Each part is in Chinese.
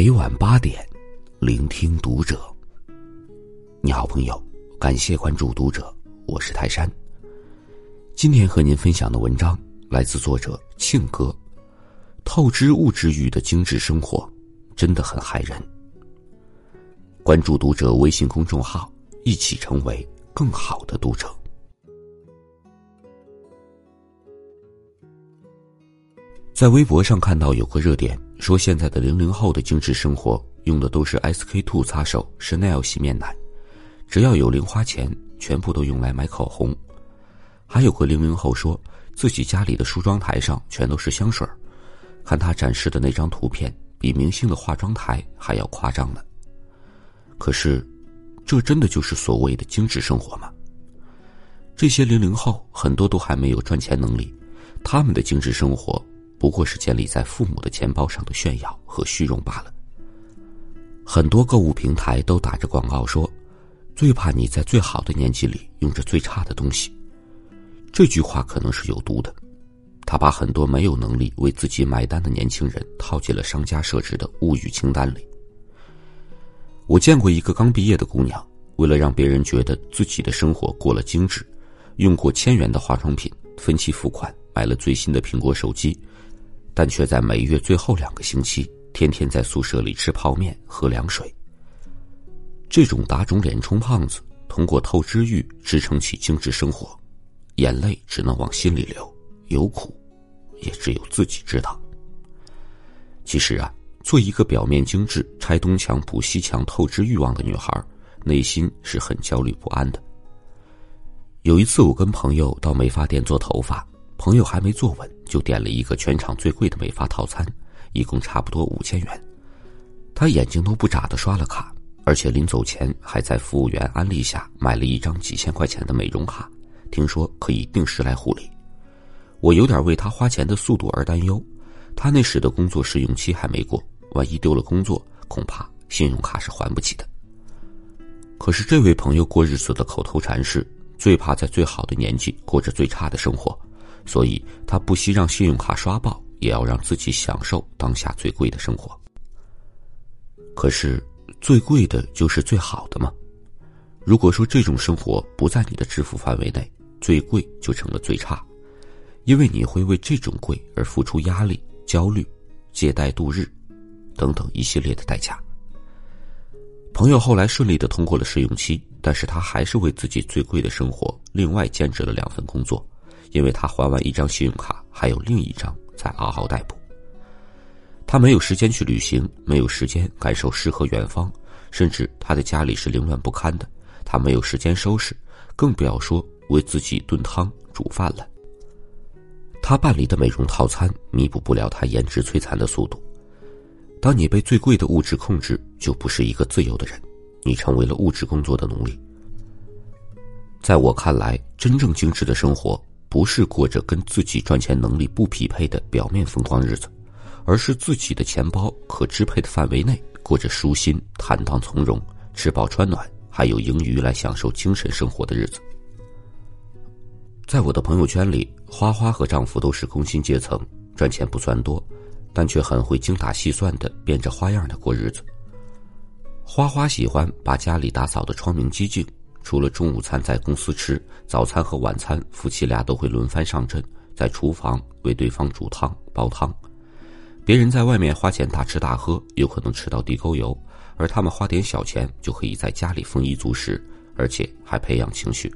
每晚八点，聆听读者。你好，朋友，感谢关注读者，我是泰山。今天和您分享的文章来自作者庆哥。透支物质欲的精致生活，真的很害人。关注读者微信公众号，一起成为更好的读者。在微博上看到有个热点，说现在的零零后的精致生活用的都是 SK two 擦手、Chanel 洗面奶，只要有零花钱，全部都用来买口红。还有个零零后说自己家里的梳妆台上全都是香水看他展示的那张图片，比明星的化妆台还要夸张呢。可是，这真的就是所谓的精致生活吗？这些零零后很多都还没有赚钱能力，他们的精致生活。不过是建立在父母的钱包上的炫耀和虚荣罢了。很多购物平台都打着广告说：“最怕你在最好的年纪里用着最差的东西。”这句话可能是有毒的，他把很多没有能力为自己买单的年轻人套进了商家设置的物欲清单里。我见过一个刚毕业的姑娘，为了让别人觉得自己的生活过了精致，用过千元的化妆品，分期付款买了最新的苹果手机。但却在每月最后两个星期，天天在宿舍里吃泡面、喝凉水。这种打肿脸充胖子，通过透支欲支撑起精致生活，眼泪只能往心里流，有苦，也只有自己知道。其实啊，做一个表面精致、拆东墙补西墙、透支欲望的女孩，内心是很焦虑不安的。有一次，我跟朋友到美发店做头发。朋友还没坐稳，就点了一个全场最贵的美发套餐，一共差不多五千元。他眼睛都不眨的刷了卡，而且临走前还在服务员安利下买了一张几千块钱的美容卡，听说可以定时来护理。我有点为他花钱的速度而担忧，他那时的工作试用期还没过，万一丢了工作，恐怕信用卡是还不起的。可是这位朋友过日子的口头禅是：最怕在最好的年纪过着最差的生活。所以他不惜让信用卡刷爆，也要让自己享受当下最贵的生活。可是，最贵的就是最好的吗？如果说这种生活不在你的支付范围内，最贵就成了最差，因为你会为这种贵而付出压力、焦虑、借贷度日等等一系列的代价。朋友后来顺利的通过了试用期，但是他还是为自己最贵的生活另外兼职了两份工作。因为他还完一张信用卡，还有另一张在嗷嗷待哺。他没有时间去旅行，没有时间感受诗和远方，甚至他的家里是凌乱不堪的，他没有时间收拾，更不要说为自己炖汤煮饭了。他办理的美容套餐弥补不了他颜值摧残的速度。当你被最贵的物质控制，就不是一个自由的人，你成为了物质工作的奴隶。在我看来，真正精致的生活。不是过着跟自己赚钱能力不匹配的表面风光日子，而是自己的钱包可支配的范围内过着舒心、坦荡从容、吃饱穿暖，还有盈余来享受精神生活的日子。在我的朋友圈里，花花和丈夫都是工薪阶层，赚钱不算多，但却很会精打细算的变着花样的过日子。花花喜欢把家里打扫的窗明几净。除了中午餐在公司吃，早餐和晚餐夫妻俩都会轮番上阵，在厨房为对方煮汤煲汤。别人在外面花钱大吃大喝，有可能吃到地沟油，而他们花点小钱就可以在家里丰衣足食，而且还培养情绪。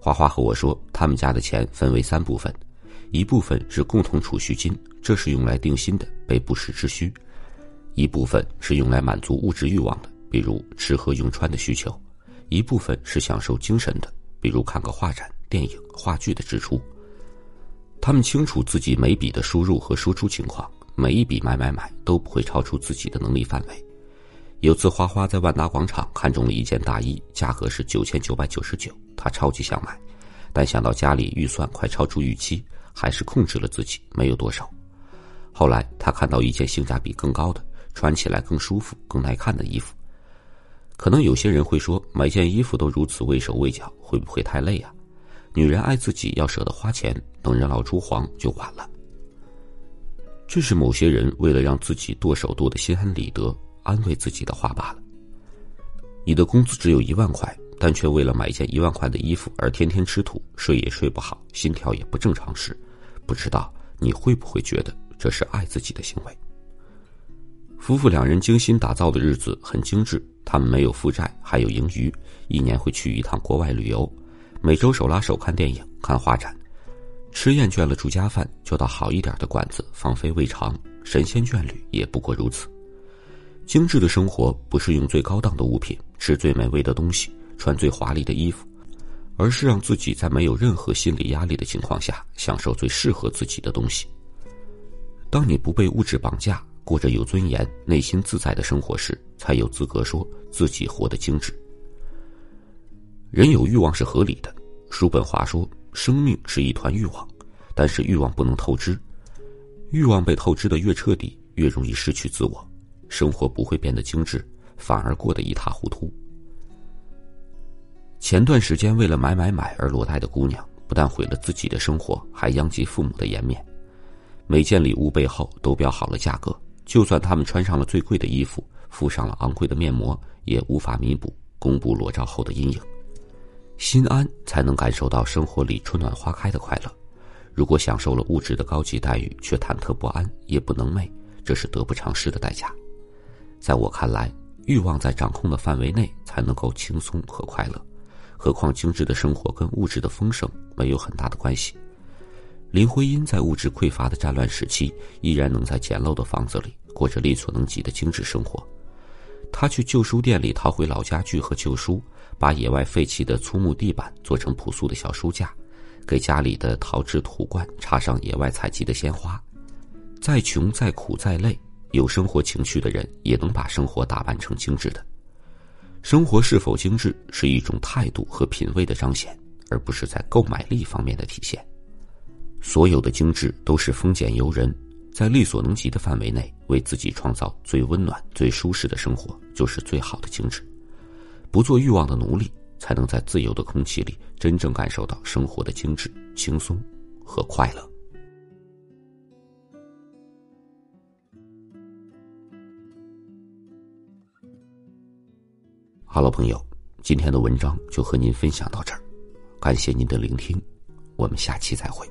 花花和我说，他们家的钱分为三部分，一部分是共同储蓄金，这是用来定心的，备不时之需；一部分是用来满足物质欲望的，比如吃喝用穿的需求。一部分是享受精神的，比如看个画展、电影、话剧的支出。他们清楚自己每笔的输入和输出情况，每一笔买买买都不会超出自己的能力范围。有次花花在万达广场看中了一件大衣，价格是九千九百九十九，她超级想买，但想到家里预算快超出预期，还是控制了自己，没有多少。后来她看到一件性价比更高的、穿起来更舒服、更耐看的衣服。可能有些人会说，买件衣服都如此畏手畏脚，会不会太累啊？女人爱自己要舍得花钱，等人老珠黄就晚了。这是某些人为了让自己剁手剁的心安理得、安慰自己的话罢了。你的工资只有一万块，但却为了买一件一万块的衣服而天天吃土、睡也睡不好、心跳也不正常时，不知道你会不会觉得这是爱自己的行为？夫妇两人精心打造的日子很精致，他们没有负债，还有盈余，一年会去一趟国外旅游，每周手拉手看电影、看画展。吃厌倦了住家饭，就到好一点的馆子放飞胃肠，神仙眷侣也不过如此。精致的生活不是用最高档的物品，吃最美味的东西，穿最华丽的衣服，而是让自己在没有任何心理压力的情况下，享受最适合自己的东西。当你不被物质绑架，过着有尊严、内心自在的生活时，才有资格说自己活得精致。人有欲望是合理的，叔本华说。生命是一团欲望，但是欲望不能透支。欲望被透支的越彻底，越容易失去自我，生活不会变得精致，反而过得一塌糊涂。前段时间为了买买买而落单的姑娘，不但毁了自己的生活，还殃及父母的颜面。每件礼物背后都标好了价格，就算他们穿上了最贵的衣服，敷上了昂贵的面膜，也无法弥补公布裸照后的阴影。心安才能感受到生活里春暖花开的快乐。如果享受了物质的高级待遇，却忐忑不安、夜不能寐，这是得不偿失的代价。在我看来，欲望在掌控的范围内才能够轻松和快乐。何况精致的生活跟物质的丰盛没有很大的关系。林徽因在物质匮乏的战乱时期，依然能在简陋的房子里过着力所能及的精致生活。她去旧书店里淘回老家具和旧书。把野外废弃的粗木地板做成朴素的小书架，给家里的陶制土罐插上野外采集的鲜花。再穷再苦再累，有生活情趣的人也能把生活打扮成精致的。生活是否精致，是一种态度和品味的彰显，而不是在购买力方面的体现。所有的精致都是丰俭由人，在力所能及的范围内，为自己创造最温暖、最舒适的生活，就是最好的精致。不做欲望的奴隶，才能在自由的空气里真正感受到生活的精致、轻松和快乐。哈喽，朋友，今天的文章就和您分享到这儿，感谢您的聆听，我们下期再会。